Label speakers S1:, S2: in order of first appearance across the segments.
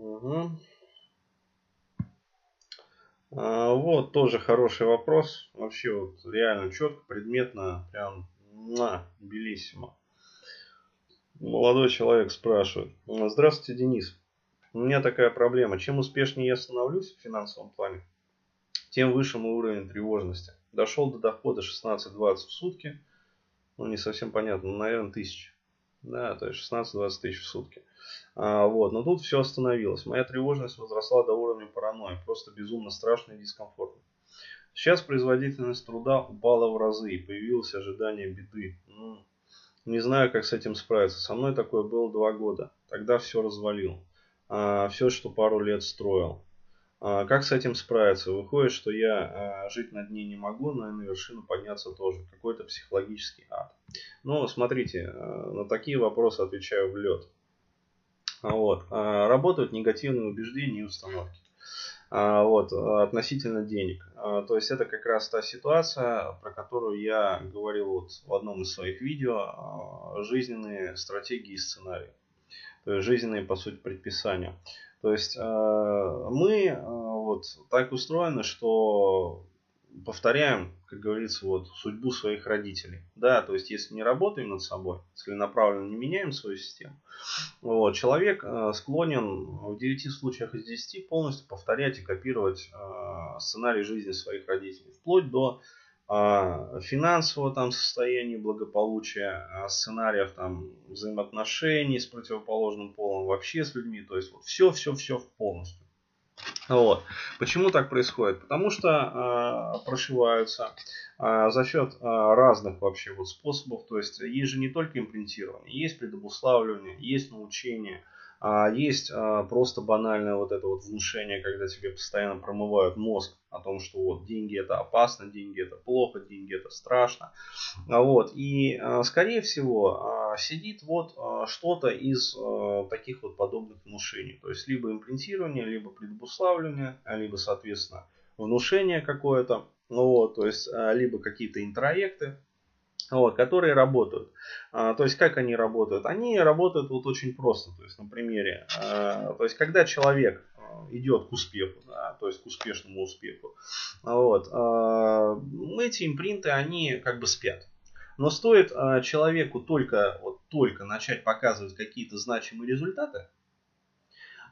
S1: Угу. А, вот тоже хороший вопрос. Вообще вот реально четко, предметно, прям на, белиссимо. Молодой человек спрашивает. Здравствуйте, Денис. У меня такая проблема. Чем успешнее я становлюсь в финансовом плане, тем выше мой уровень тревожности. Дошел до дохода 16-20 в сутки. Ну, не совсем понятно, наверное, тысяч. Да, то есть 16-20 тысяч в сутки. А, вот, но тут все остановилось. Моя тревожность возросла до уровня паранойи. Просто безумно страшно и дискомфортно. Сейчас производительность труда упала в разы и появилось ожидание беды. Ну, не знаю, как с этим справиться. Со мной такое было два года. Тогда все развалил. А, все, что пару лет строил. А, как с этим справиться? Выходит, что я а, жить на дне не могу, но и на вершину подняться тоже. Какой-то психологический ад. Ну, смотрите, а, на такие вопросы отвечаю в лед. Вот. Работают негативные убеждения и установки. Вот, относительно денег. То есть это как раз та ситуация, про которую я говорил вот в одном из своих видео, жизненные стратегии и сценарии. То есть жизненные, по сути, предписания. То есть э, мы э, вот так устроены, что повторяем, как говорится, вот судьбу своих родителей. Да, то есть если не работаем над собой, целенаправленно не меняем свою систему, вот, человек э, склонен в 9 случаях из 10 полностью повторять и копировать сценарий жизни своих родителей, вплоть до финансового там состояния, благополучия, сценариев там взаимоотношений с противоположным полом, вообще с людьми, то есть вот все, все, все полностью. Вот. Почему так происходит? Потому что э, прошиваются э, за счет э, разных вообще вот способов. То есть есть же не только импринтирование, есть предобуславливание, есть научение, а есть а, просто банальное вот это вот внушение, когда тебе постоянно промывают мозг о том, что вот деньги это опасно, деньги это плохо, деньги это страшно. А вот. И а, скорее всего сидит вот что-то из таких вот подобных внушений. То есть либо импринтирование, либо предобуславливание, либо соответственно внушение какое-то. Ну вот, то есть либо какие-то интроекты, вот, которые работают. А, то есть как они работают? Они работают вот очень просто, то есть на примере. А, то есть когда человек а, идет к успеху, да, то есть к успешному успеху, вот, а, эти импринты, они как бы спят. Но стоит а, человеку только, вот, только начать показывать какие-то значимые результаты,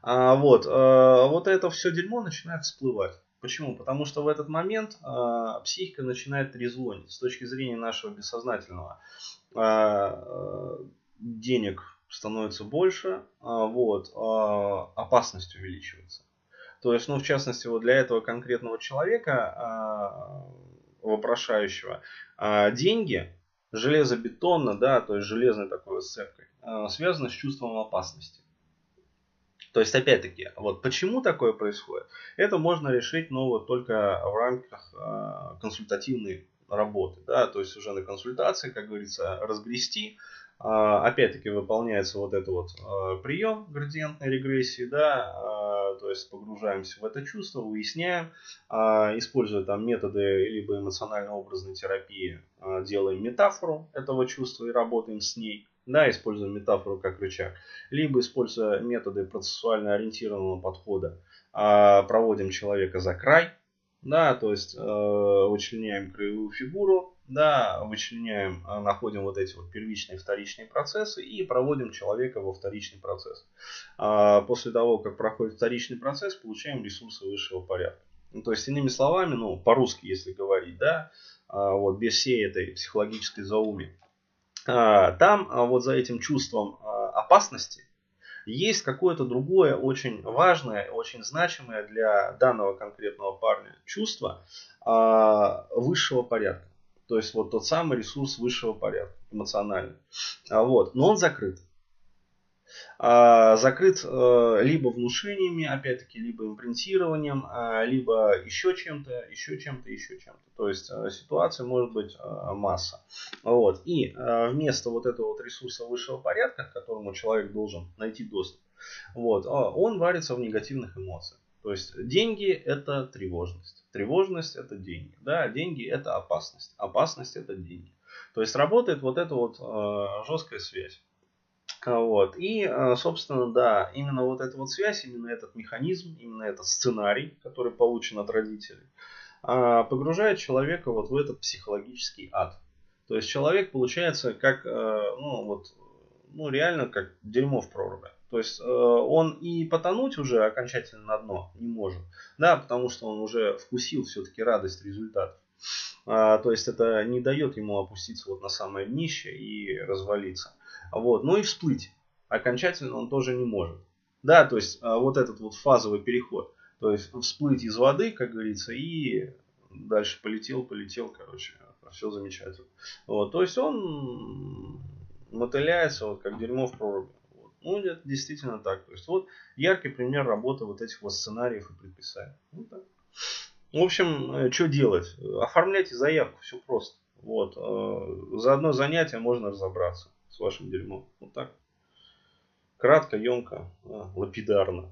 S1: а, вот, а, вот это все дерьмо начинает всплывать. Почему? Потому что в этот момент э, психика начинает трезвонить. С точки зрения нашего бессознательного э, денег становится больше, э, вот, э, опасность увеличивается. То есть, ну, в частности, вот для этого конкретного человека, э, вопрошающего, э, деньги железобетонно, да, то есть железной такой вот сцепкой, э, связаны с чувством опасности. То есть, опять-таки, вот почему такое происходит, это можно решить, ну, вот только в рамках э, консультативной работы, да, то есть уже на консультации, как говорится, разгрести, э, опять-таки выполняется вот этот вот э, прием градиентной регрессии, да, то есть погружаемся в это чувство, выясняем, используя там методы либо эмоционально-образной терапии, делаем метафору этого чувства и работаем с ней, да, используя метафору как рычаг, либо используя методы процессуально ориентированного подхода, а, проводим человека за край, да, то есть э, вычленяем краевую фигуру, да, вычленяем, э, находим вот эти вот первичные вторичные процессы и проводим человека во вторичный процесс. А после того, как проходит вторичный процесс, получаем ресурсы высшего порядка. Ну, то есть, иными словами, ну, по-русски, если говорить, да, а, вот без всей этой психологической зауми, там а, вот за этим чувством а, опасности есть какое-то другое очень важное, очень значимое для данного конкретного парня чувство высшего порядка. То есть вот тот самый ресурс высшего порядка, эмоциональный. Вот. Но он закрыт. А, закрыт э, либо внушениями, опять-таки, либо импринтированием, а, либо еще чем-то, еще чем-то, еще чем-то. То есть э, ситуация может быть э, масса. Вот. И вместо вот этого вот ресурса высшего порядка, к которому человек должен найти доступ, вот, он варится в негативных эмоциях. То есть деньги это тревожность. Тревожность это деньги. Да, деньги это опасность. Опасность это деньги. То есть работает вот эта вот жесткая связь. Вот. И, э, собственно, да, именно вот эта вот связь, именно этот механизм, именно этот сценарий, который получен от родителей, а, погружает человека вот в этот психологический ад. То есть человек получается как, э, ну вот, ну реально как дерьмо в проруби. То есть э, он и потонуть уже окончательно на дно не может. Да, потому что он уже вкусил все-таки радость результатов. А, то есть это не дает ему опуститься вот на самое днище и развалиться. Вот. Ну и всплыть окончательно он тоже не может. Да, то есть а, вот этот вот фазовый переход. То есть всплыть из воды, как говорится, и дальше полетел, полетел, короче, все замечательно. Вот, то есть он мотыляется, вот как дерьмо в проруби. Вот. Ну, это действительно так. То есть вот яркий пример работы вот этих вот сценариев и предписаний. Вот так. В общем, э, что делать? Оформляйте заявку, все просто. Вот. Э, за одно занятие можно разобраться с вашим дерьмом. Вот так. Кратко, емко, э, лапидарно.